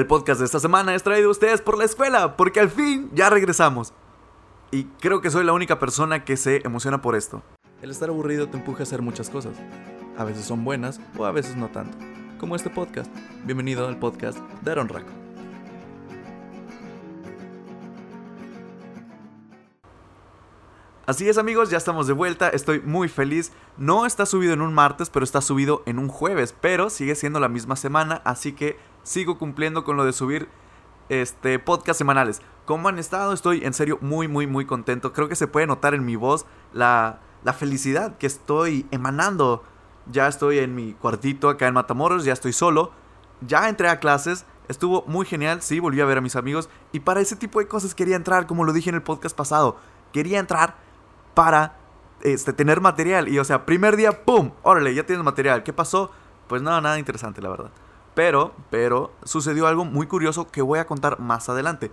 El podcast de esta semana es traído a ustedes por la escuela, porque al fin ya regresamos. Y creo que soy la única persona que se emociona por esto. El estar aburrido te empuja a hacer muchas cosas. A veces son buenas o a veces no tanto. Como este podcast. Bienvenido al podcast de Aaron Raco. Así es amigos, ya estamos de vuelta, estoy muy feliz. No está subido en un martes, pero está subido en un jueves, pero sigue siendo la misma semana, así que sigo cumpliendo con lo de subir este podcast semanales. ¿Cómo han estado? Estoy en serio muy muy muy contento. Creo que se puede notar en mi voz la, la felicidad que estoy emanando. Ya estoy en mi cuartito acá en Matamoros, ya estoy solo. Ya entré a clases, estuvo muy genial, sí, volví a ver a mis amigos y para ese tipo de cosas quería entrar, como lo dije en el podcast pasado. Quería entrar para este, tener material. Y o sea, primer día, ¡pum! Órale, ya tienes material. ¿Qué pasó? Pues nada, nada interesante, la verdad. Pero, pero, sucedió algo muy curioso que voy a contar más adelante.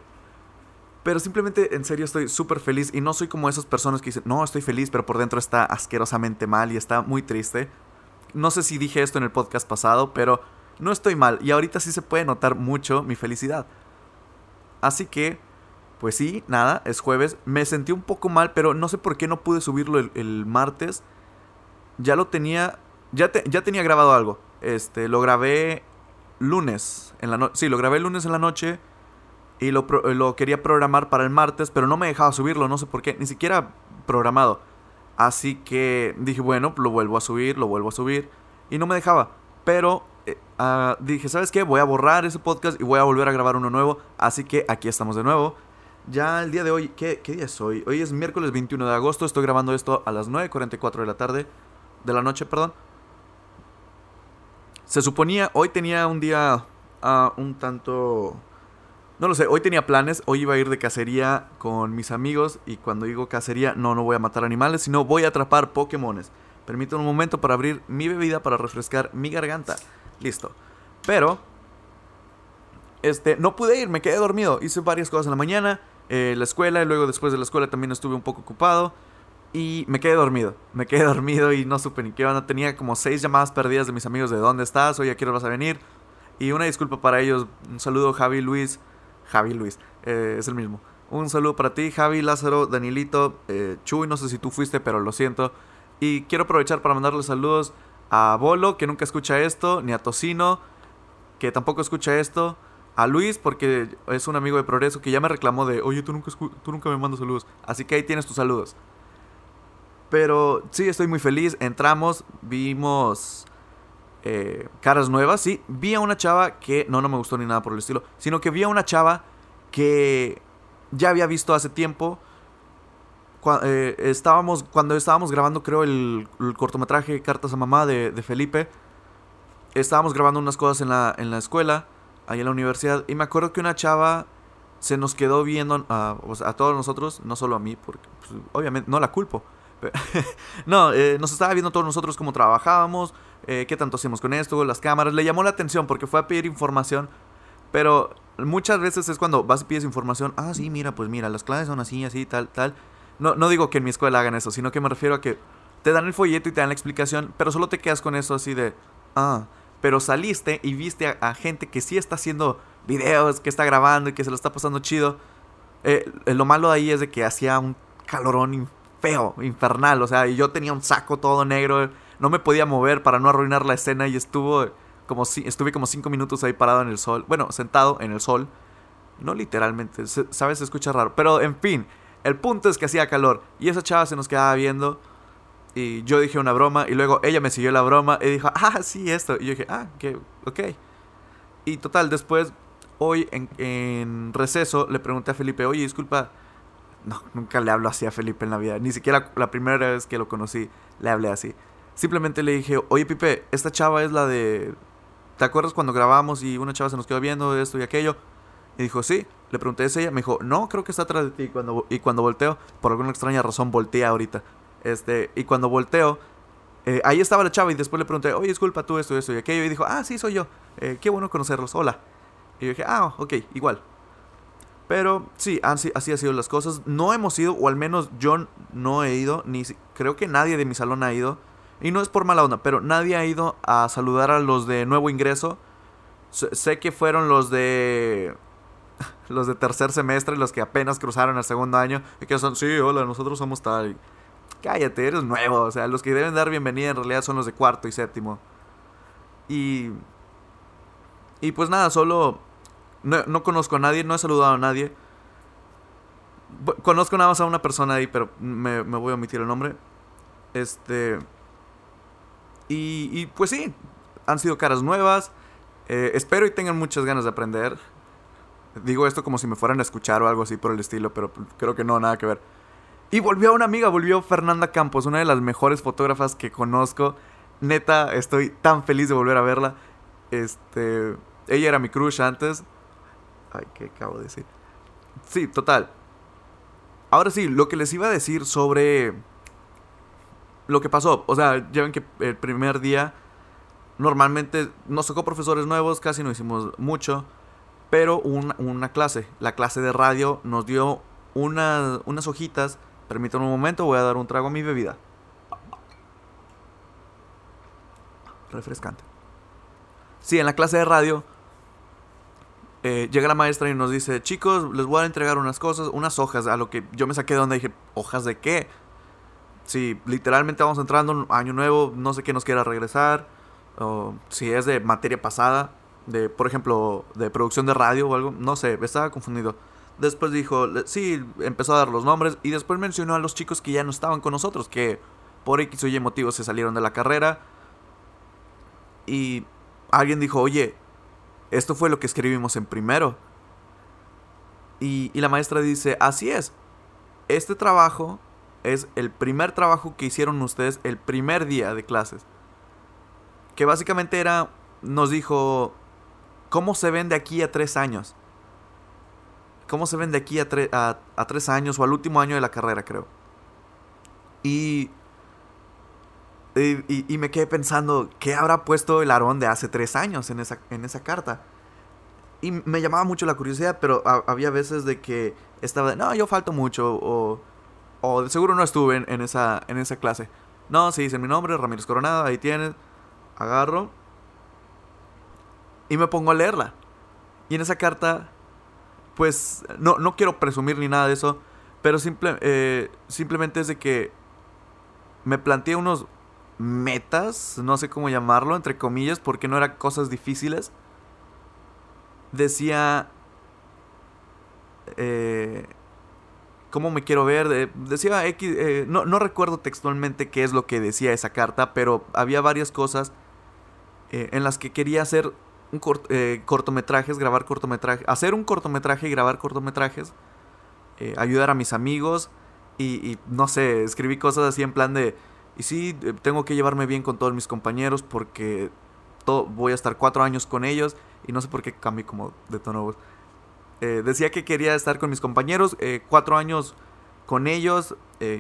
Pero simplemente, en serio, estoy súper feliz y no soy como esas personas que dicen, no, estoy feliz, pero por dentro está asquerosamente mal y está muy triste. No sé si dije esto en el podcast pasado, pero no estoy mal y ahorita sí se puede notar mucho mi felicidad. Así que pues sí, nada, es jueves. Me sentí un poco mal, pero no sé por qué no pude subirlo el, martes. Ya lo tenía. Ya, ya tenía grabado algo. Este, lo grabé lunes en la noche. Sí, lo grabé lunes en la noche. Y lo, lo quería programar para el martes, pero no me dejaba subirlo, no sé por qué. Ni siquiera programado. Así que dije, bueno, lo vuelvo a subir, lo vuelvo a subir. Y no me dejaba. Pero ah, dije, ¿sabes qué? Voy a borrar ese podcast y voy a volver a grabar uno nuevo. Así que aquí estamos de nuevo ya el día de hoy, ¿qué, día es hoy? Hoy es miércoles 21 de agosto, estoy grabando esto a las 9.44 de la tarde, de la noche, perdón. Se suponía, hoy tenía un día uh, un tanto... No lo sé, hoy tenía planes, hoy iba a ir de cacería con mis amigos y cuando digo cacería no, no voy a matar animales, sino voy a atrapar Pokémones. Permítanme un momento para abrir mi bebida para refrescar mi garganta. Listo. Pero, este, no pude ir, me quedé dormido. Hice varias cosas en la mañana eh, la escuela y luego después de la escuela también estuve un poco ocupado y me quedé dormido. Me quedé dormido y no supe ni qué onda. Tenía como seis llamadas perdidas de mis amigos de dónde estás, oye, ¿a qué vas a venir? Y una disculpa para ellos. Un saludo, Javi Luis. Javi Luis, eh, es el mismo. Un saludo para ti, Javi, Lázaro, Danilito, eh, Chuy, no sé si tú fuiste, pero lo siento. Y quiero aprovechar para mandarle saludos a Bolo, que nunca escucha esto, ni a Tocino, que tampoco escucha esto a Luis, porque es un amigo de Progreso que ya me reclamó de, oye, tú nunca, tú nunca me mandas saludos. Así que ahí tienes tus saludos. Pero sí, estoy muy feliz. Entramos, vimos eh, caras nuevas. Sí, vi a una chava que no, no me gustó ni nada por el estilo. Sino que vi a una chava que ya había visto hace tiempo. Eh, estábamos, cuando estábamos grabando, creo, el, cortometraje Cartas a Mamá de, Felipe. Estábamos grabando unas cosas en la, en la escuela ahí en la universidad. Y me acuerdo que una chava se nos quedó viendo a, a todos nosotros, no solo a mí, porque pues, obviamente no la culpo. no, eh, nos estaba viendo todos nosotros cómo trabajábamos, eh, qué tanto hacíamos con esto, las cámaras. Le llamó la atención porque fue a pedir información. Pero muchas veces es cuando vas y pides información. Ah, sí, mira, pues mira, las clases son así, así, tal, tal. No, no digo que en mi escuela hagan eso, sino que me refiero a que te dan el folleto y te dan la explicación, pero solo te quedas con eso así de, ah, pero saliste y viste a, gente que sí está haciendo videos, que está grabando y que se lo está pasando chido. Eh, lo malo de ahí es de que hacía un calorón feo, infernal, o sea, y yo tenía un saco todo negro, no me podía mover para no arruinar la escena y estuvo como si, estuve como cinco minutos ahí parado en el sol, bueno, sentado en el sol, no literalmente, sabes, se escucha raro, pero en fin, el punto es que hacía calor y esa chava se nos quedaba viendo y yo dije una broma y luego ella me siguió la broma y dijo, ah, sí, esto. Y yo dije, ah, que, ok. Y total, después, hoy en, receso, le pregunté a Felipe, oye, disculpa, no, nunca le hablo así a Felipe en la vida. Ni siquiera la primera vez que lo conocí le hablé así. Simplemente le dije, oye, Pipe, esta chava es la de... ¿Te acuerdas cuando grabamos y una chava se nos quedó viendo esto y aquello? Y dijo, sí. Le pregunté, ¿es ella? Me dijo, no, creo que está atrás de ti. Y cuando, y cuando volteo, por alguna extraña razón, voltea ahorita. Este, y cuando volteo, eh, ahí estaba la chava y después le pregunté, oye, disculpa tú esto, esto y aquello. Y dijo, ah, sí, soy yo. Eh, qué bueno conocerlos, hola. Y yo dije, ah, ok, igual. Pero sí, así, así han sido las cosas. No hemos ido, o al menos yo no he ido, ni creo que nadie de mi salón ha ido. Y no es por mala onda, pero nadie ha ido a saludar a los de nuevo ingreso. sé que fueron los de los de tercer semestre, los que apenas cruzaron el segundo año, y que son, sí, hola, nosotros somos tal. Cállate, eres nuevo. O sea, los que deben dar bienvenida en realidad son los de cuarto y séptimo. Y. Y pues nada, solo. No, conozco a nadie, no he saludado a nadie. Conozco nada más a una persona ahí, pero me, voy a omitir el nombre. Este. Y, y pues sí, han sido caras nuevas. Eh, espero y tengan muchas ganas de aprender. Digo esto como si me fueran a escuchar o algo así por el estilo, pero creo que no, nada que ver. Y volvió una amiga, volvió Fernanda Campos, una de las mejores fotógrafas que conozco. Neta, estoy tan feliz de volver a verla. Este, ella era mi crush antes. Ay, ¿qué acabo de decir? Sí, total. Ahora sí, lo que les iba a decir sobre lo que pasó. O sea, ya ven que el primer día normalmente nos tocó profesores nuevos, casi no hicimos mucho pero una, clase, la clase de radio, nos dio unas hojitas. Permítanme un momento, voy a dar un trago a mi bebida. Refrescante. Sí, en la clase de radio eh, llega la maestra y nos dice, chicos, les voy a entregar unas cosas, unas hojas, a lo que yo me saqué de donde dije, ¿hojas de qué? Si literalmente vamos entrando un año nuevo, no sé qué nos quiera regresar, o si es de materia pasada, de, por ejemplo, de producción de radio o algo, no sé, estaba confundido. Después dijo, sí, empezó a dar los nombres y después mencionó a los chicos que ya no estaban con nosotros, que por X o Y motivos se salieron de la carrera. Y alguien dijo, oye, esto fue lo que escribimos en primero. Y, y la maestra dice, así es, este trabajo es el primer trabajo que hicieron ustedes el primer día de clases. Que básicamente era, nos dijo, ¿Cómo se ven de aquí a tres años? ¿Cómo se ven de aquí a, a, tres años o al último año de la carrera, creo? Y, y, me quedé pensando, ¿qué habrá puesto el Aarón de hace tres años en esa, en esa carta? Y me llamaba mucho la curiosidad, pero había veces de que estaba de, no, yo falto mucho, o, o de seguro no estuve en, esa, en esa clase. No, sí, dice mi nombre, Ramírez Coronado, ahí tienes. Agarro y me pongo a leerla. Y en esa carta, pues, no, no quiero presumir ni nada de eso, pero simple, eh, simplemente es de que me planteé unos metas, no sé cómo llamarlo, entre comillas, porque no eran cosas difíciles. Decía... Eh, ¿Cómo me quiero ver? decía X... Eh, no, no, recuerdo textualmente qué es lo que decía esa carta, pero había varias cosas eh, en las que quería hacer eh, cortometrajes, grabar cortometrajes, hacer un cortometraje y grabar cortometrajes, eh, ayudar a mis amigos y, no sé, escribí cosas así en plan de, y sí, eh, tengo que llevarme bien con todos mis compañeros porque voy a estar cuatro años con ellos y no sé por qué cambié como de tono. decía que quería estar con mis compañeros, cuatro años con ellos,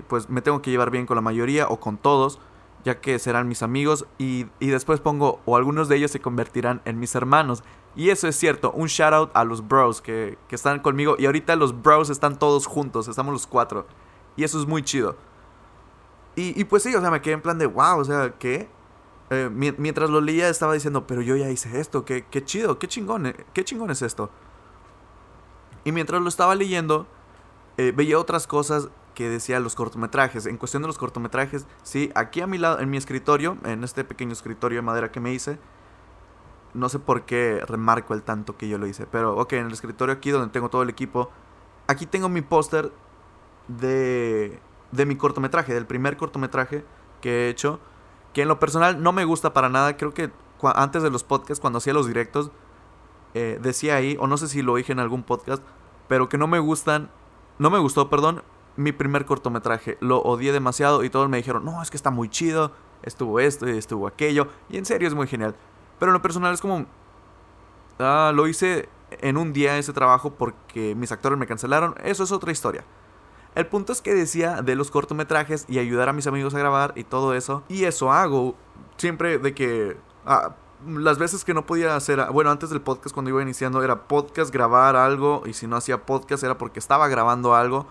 pues me tengo que llevar bien con la mayoría o con todos ya que serán mis amigos y, después pongo o algunos de ellos se convertirán en mis hermanos. Y eso es cierto, un shout out a los bros que, están conmigo y ahorita los bros están todos juntos, estamos los cuatro. Y eso es muy chido. Y, pues sí, o sea, me quedé en plan de, wow, o sea, ¿qué? Eh, mientras lo leía estaba diciendo, pero yo ya hice esto, qué, qué chido, qué chingón, eh, qué chingón es esto. Y mientras lo estaba leyendo, eh, veía otras cosas que decía los cortometrajes. En cuestión de los cortometrajes, sí, aquí a mi lado, en mi escritorio, en este pequeño escritorio de madera que me hice, no sé por qué remarco el tanto que yo lo hice, pero ok, en el escritorio aquí donde tengo todo el equipo, aquí tengo mi póster de, de mi cortometraje, del primer cortometraje que he hecho, que en lo personal no me gusta para nada, creo que antes de los podcasts, cuando hacía los directos, eh, decía ahí, o no sé si lo dije en algún podcast, pero que no me gustan, no me gustó, perdón, mi primer cortometraje. Lo odié demasiado y todos me dijeron, no, es que está muy chido, estuvo esto y estuvo aquello. Y en serio es muy genial. Pero en lo personal es como... Ah, lo hice en un día ese trabajo porque mis actores me cancelaron. Eso es otra historia. El punto es que decía de los cortometrajes y ayudar a mis amigos a grabar y todo eso. Y eso hago. Siempre de que... Ah, las veces que no podía hacer, bueno, antes del podcast cuando iba iniciando era podcast, grabar algo y si no hacía podcast era porque estaba grabando algo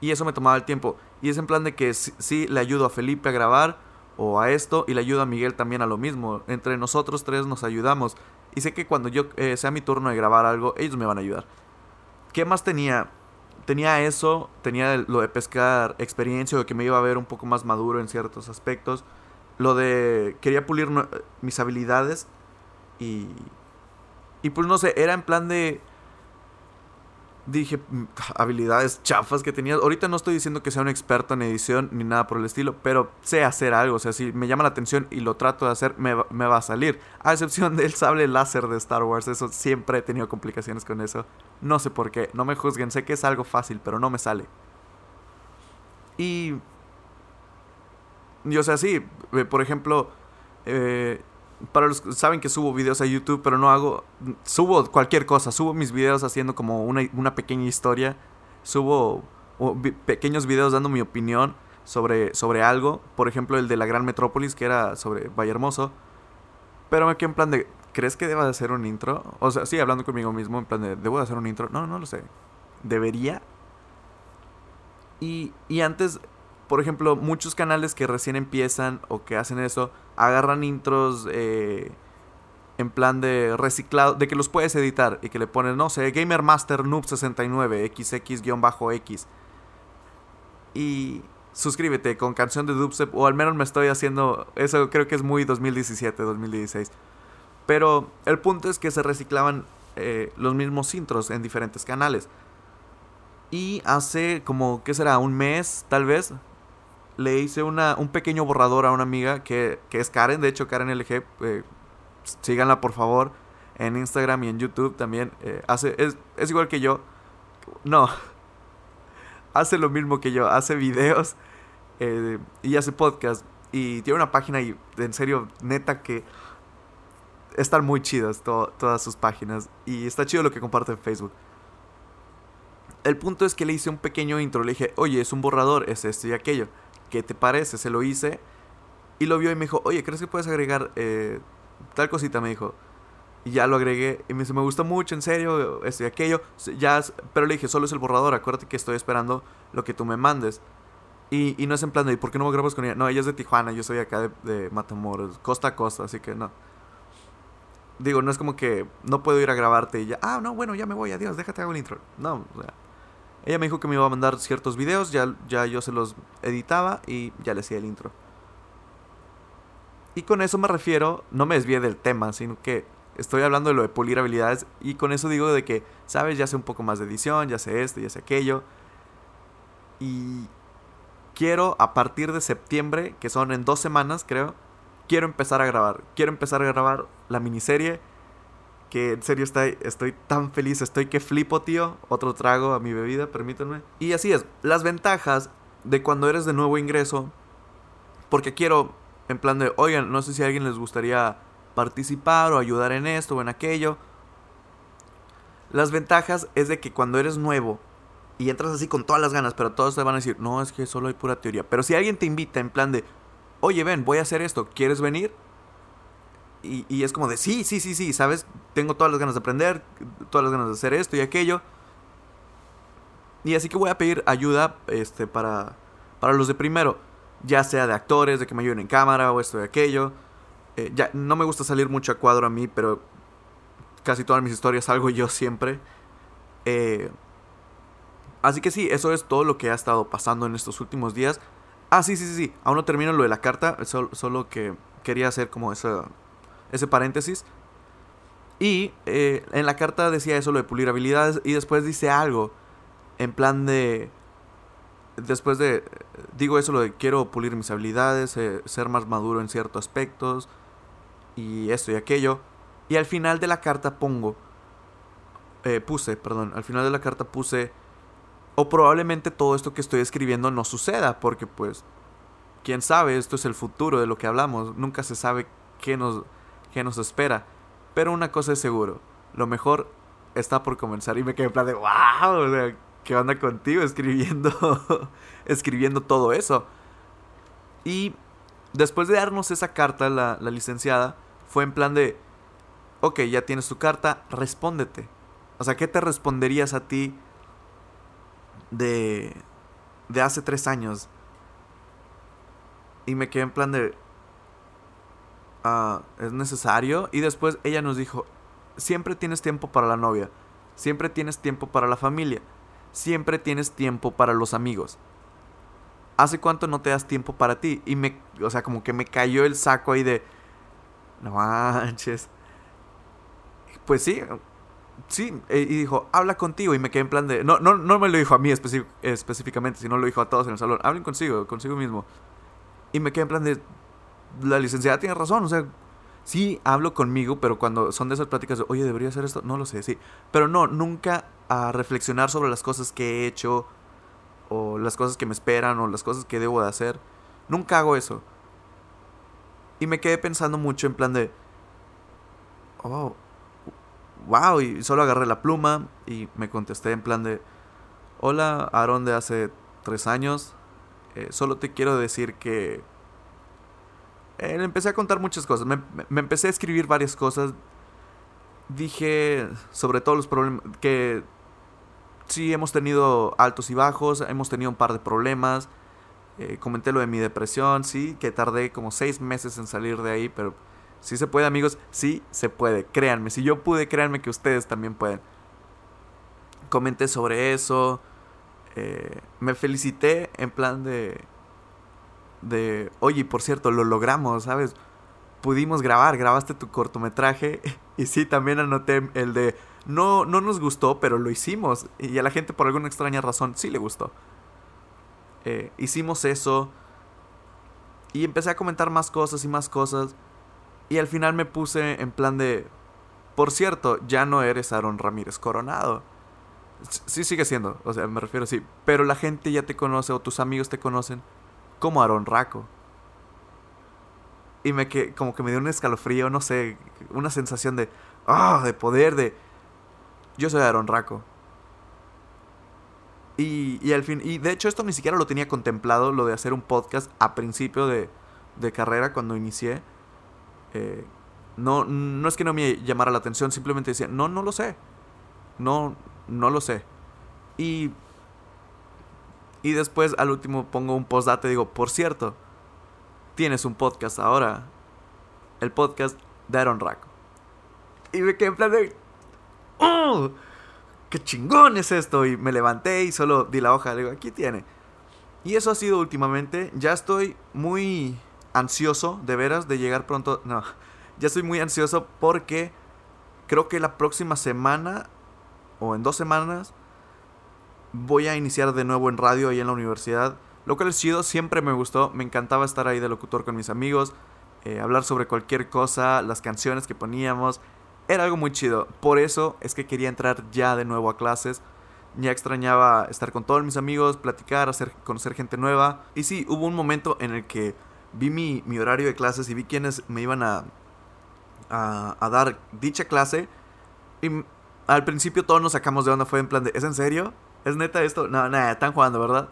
y eso me tomaba el tiempo. Y es en plan de que sí, le ayudo a Felipe a grabar o a esto y le ayudo a Miguel también a lo mismo. Entre nosotros tres nos ayudamos. Y sé que cuando yo eh, sea mi turno de grabar algo, ellos me van a ayudar. ¿Qué más tenía? Tenía eso, tenía lo de pescar experiencia, o que me iba a ver un poco más maduro en ciertos aspectos. Lo de quería pulir mis habilidades y y pues no sé, era en plan de dije, mm, habilidades chafas que tenía. Ahorita no estoy diciendo que sea un experto en edición ni nada por el estilo, pero sé hacer algo. O sea, si me llama la atención y lo trato de hacer, me, me va a salir. A excepción del sable láser de Star Wars, eso siempre he tenido complicaciones con eso. No sé por qué, no me juzguen, sé que es algo fácil, pero no me sale. Y... Y o sea, sí, eh, por ejemplo, eh, para los que saben que subo videos a YouTube, pero no hago. Subo cualquier cosa. Subo mis videos haciendo como una, pequeña historia. Subo pequeños videos dando mi opinión sobre, sobre algo. Por ejemplo, el de la Gran Metrópolis, que era sobre Valle Hermoso. Pero me quedé en plan de. ¿Crees que deba de hacer un intro? O sea, sí, hablando conmigo mismo, en plan de. ¿Debo de hacer un intro? No, no lo sé. ¿Debería? Y, y antes por ejemplo, muchos canales que recién empiezan o que hacen eso, agarran intros eh, en plan de reciclado, de que los puedes editar y que le pones, no sé, Gamer Master Noob 69, XX-X. Y suscríbete con canción de dubstep, o al menos me estoy haciendo, eso creo que es muy 2017, 2016. Pero el punto es que se reciclaban eh, los mismos intros en diferentes canales. Y hace como, ¿qué será? Un mes, tal vez, le hice una, un pequeño borrador a una amiga que, es Karen, de hecho Karen LG, eh, síganla por favor en Instagram y en YouTube también. Eh, hace, es, igual que yo, no, hace lo mismo que yo, hace videos eh, y hace podcast y tiene una página y en serio, neta que están muy chidas todas sus páginas y está chido lo que comparte en Facebook. El punto es que le hice un pequeño intro, le dije, oye, es un borrador, es esto y aquello. ¿Qué te parece? Se lo hice y lo vio y me dijo, oye, ¿crees que puedes agregar eh, tal cosita? Me dijo. Y ya lo agregué y me dice, me gusta mucho, en serio, esto y aquello. Ya, pero le dije, solo es el borrador, acuérdate que estoy esperando lo que tú me mandes. Y, y no es en plan de, ¿por qué no me grabas con ella? No, ella es de Tijuana, yo soy acá de, de Matamoros, costa a costa, así que no. Digo, no es como que no puedo ir a grabarte y ya, ah, no, bueno, ya me voy, adiós, déjate hago el intro. No, o sea, ella me dijo que me iba a mandar ciertos videos, ya, ya yo se los editaba y ya le hacía el intro. Y con eso me refiero, no me desvíe del tema, sino que estoy hablando de lo de pulir habilidades y con eso digo de que, sabes, ya sé un poco más de edición, ya sé esto, ya sé aquello. Y quiero a partir de septiembre, que son en dos semanas creo, quiero empezar a grabar. Quiero empezar a grabar la miniserie que en serio estoy, estoy tan feliz, estoy que flipo, tío. Otro trago a mi bebida, permítanme. Y así es, las ventajas de cuando eres de nuevo ingreso, porque quiero, en plan de, oigan, no sé si a alguien les gustaría participar o ayudar en esto o en aquello. Las ventajas es de que cuando eres nuevo y entras así con todas las ganas, pero todos te van a decir, no, es que solo hay pura teoría. Pero si alguien te invita en plan de, oye, ven, voy a hacer esto, ¿quieres venir? Y, es como de, sí, sí, sí, sí, ¿sabes? Tengo todas las ganas de aprender, todas las ganas de hacer esto y aquello. Y así que voy a pedir ayuda este, para, para los de primero. Ya sea de actores, de que me ayuden en cámara o esto y aquello. Eh, ya, no me gusta salir mucho a cuadro a mí, pero casi todas mis historias salgo yo siempre. Eh, así que sí, eso es todo lo que ha estado pasando en estos últimos días. Ah, sí, sí, sí, sí. Aún no termino lo de la carta, solo que quería hacer como esa ese paréntesis. Y eh, en la carta decía eso, lo de pulir habilidades, y después dice algo, en plan de... Después de... Digo eso, lo de quiero pulir mis habilidades, eh, ser más maduro en ciertos aspectos, y esto y aquello. Y al final de la carta pongo... Eh, puse, perdón, al final de la carta puse... O probablemente todo esto que estoy escribiendo no suceda, porque pues... Quién sabe, esto es el futuro de lo que hablamos. Nunca se sabe qué nos que nos espera. Pero una cosa es seguro, lo mejor está por comenzar. Y me quedé en plan de, wow, ¿qué onda contigo escribiendo, escribiendo todo eso? Y después de darnos esa carta, la, la licenciada, fue en plan de, ok, ya tienes tu carta, respóndete. O sea, ¿qué te responderías a ti de, de hace tres años? Y me quedé en plan de, ah, es necesario. Y después ella nos dijo, siempre tienes tiempo para la novia, siempre tienes tiempo para la familia, siempre tienes tiempo para los amigos. ¿Hace cuánto no te das tiempo para ti? Y me, o sea, como que me cayó el saco ahí de, no manches. Pues sí, sí, e, y dijo, habla contigo. Y me quedé en plan de, no, no, no me lo dijo a mí específicamente, sino lo dijo a todos en el salón, hablen consigo, consigo mismo. Y me quedé en plan de, la licenciada tiene razón, o sea, sí hablo conmigo, pero cuando son de esas pláticas de, oye, debería hacer esto, no lo sé, sí. Pero no, nunca a reflexionar sobre las cosas que he hecho, o las cosas que me esperan, o las cosas que debo de hacer. Nunca hago eso. Y me quedé pensando mucho en plan de, oh, wow, y solo agarré la pluma y me contesté en plan de, hola, Aaron de hace tres años, eh, solo te quiero decir que eh, empecé a contar muchas cosas. Me, empecé a escribir varias cosas. Dije sobre todos los problemas. Que sí hemos tenido altos y bajos. Hemos tenido un par de problemas. Eh, comenté lo de mi depresión. Sí, que tardé como seis meses en salir de ahí. Pero sí se puede, amigos. Sí se puede. Créanme. Si yo pude, créanme que ustedes también pueden. Comenté sobre eso. Eh, me felicité en plan de de, oye, por cierto, lo logramos, ¿sabes? Pudimos grabar, grabaste tu cortometraje y sí, también anoté el de, no, no nos gustó, pero lo hicimos y a la gente por alguna extraña razón sí le gustó. Eh, hicimos eso y empecé a comentar más cosas y más cosas y al final me puse en plan de, por cierto, ya no eres Aaron Ramírez Coronado. Sí sigue siendo, o sea, me refiero sí, pero la gente ya te conoce o tus amigos te conocen como Aaron Raco. Y me que como que me dio un escalofrío, no sé, una sensación de ah, de poder de yo soy Aaron Raco. Y, y al fin, y de hecho esto ni siquiera lo tenía contemplado, lo de hacer un podcast a principio de, de carrera cuando inicié. Eh, no, no es que no me llamara la atención, simplemente decía, no, no lo sé. No, no lo sé. Y y después al último pongo un postdate digo, por cierto, tienes un podcast ahora. El podcast de Aaron Rack. Y me quedé en plan de... ¡Oh! ¡Qué chingón es esto! Y me levanté y solo di la hoja. Digo, aquí tiene. Y eso ha sido últimamente. Ya estoy muy ansioso, de veras, de llegar pronto. No, ya estoy muy ansioso porque creo que la próxima semana o en dos semanas voy a iniciar de nuevo en radio ahí en la universidad. Lo cual es chido, siempre me gustó, me encantaba estar ahí de locutor con mis amigos, eh, hablar sobre cualquier cosa, las canciones que poníamos. Era algo muy chido. Por eso es que quería entrar ya de nuevo a clases. Ya extrañaba estar con todos mis amigos, platicar, hacer, conocer gente nueva. Y sí, hubo un momento en el que vi mi, mi horario de clases y vi quiénes me iban a, a, a, dar dicha clase. Y al principio todos nos sacamos de onda. Fue en plan de, ¿es en serio? ¿Es neta esto? No, nada, están jugando, ¿verdad?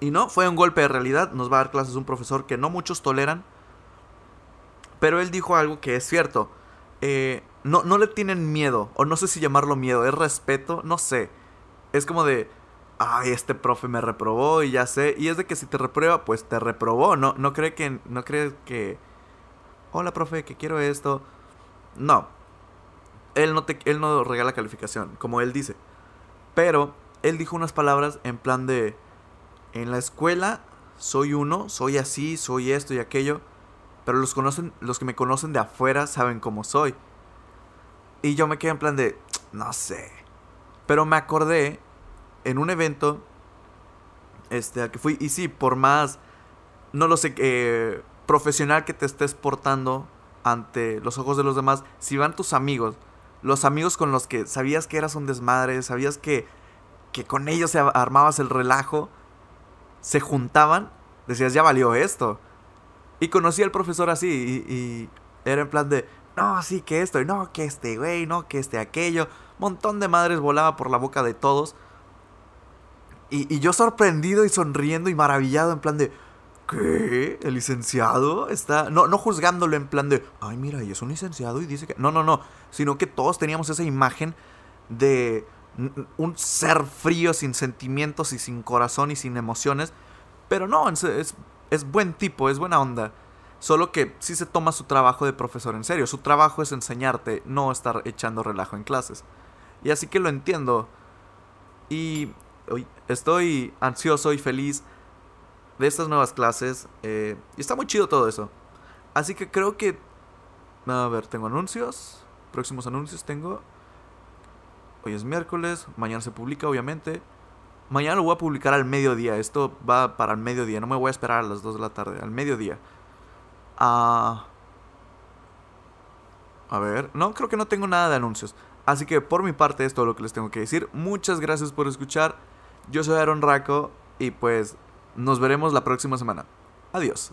Y no, fue un golpe de realidad. Nos va a dar clases un profesor que no muchos toleran. Pero él dijo algo que es cierto. Eh, no, no le tienen miedo. O no sé si llamarlo miedo. Es respeto. No sé. Es como de. Ay, este profe me reprobó y ya sé. Y es de que si te reprueba, pues te reprobó. No, no cree que. No cree que. Hola, profe, que quiero esto. No. Él no, te, él no regala calificación, como él dice. Pero él dijo unas palabras en plan de, en la escuela soy uno, soy así, soy esto y aquello, pero los, conocen, los que me conocen de afuera saben cómo soy. Y yo me quedé en plan de, no sé. Pero me acordé en un evento este, al que fui, y sí, por más, no lo sé, eh, profesional que te estés portando ante los ojos de los demás, si van tus amigos, los amigos con los que sabías que eras un desmadre, sabías que que con ellos se armabas el relajo, se juntaban, decías, ya valió esto. Y conocí al profesor así y, era en plan de, no, sí, que esto, y no, que este güey, no, que este aquello. Montón de madres volaba por la boca de todos. Y, y yo sorprendido y sonriendo y maravillado en plan de, ¿qué? ¿El licenciado está...? No, no juzgándolo en plan de, ay, mira, y es un licenciado y dice que... No, no, no, sino que todos teníamos esa imagen de un ser frío, sin sentimientos y sin corazón y sin emociones. Pero no, es, es, buen tipo, es buena onda. Solo que sí se toma su trabajo de profesor en serio. Su trabajo es enseñarte, no estar echando relajo en clases. Y así que lo entiendo. Y estoy ansioso y feliz de estas nuevas clases. Eh, y está muy chido todo eso. Así que creo que... A ver, tengo anuncios. Próximos anuncios tengo. Hoy es miércoles. Mañana se publica, obviamente. Mañana lo voy a publicar al mediodía. Esto va para el mediodía. No me voy a esperar a las 2 de la tarde. Al mediodía. Ah, a ver, no, creo que no tengo nada de anuncios. Así que por mi parte es todo lo que les tengo que decir. Muchas gracias por escuchar. Yo soy Aaron Raco y pues nos veremos la próxima semana. Adiós.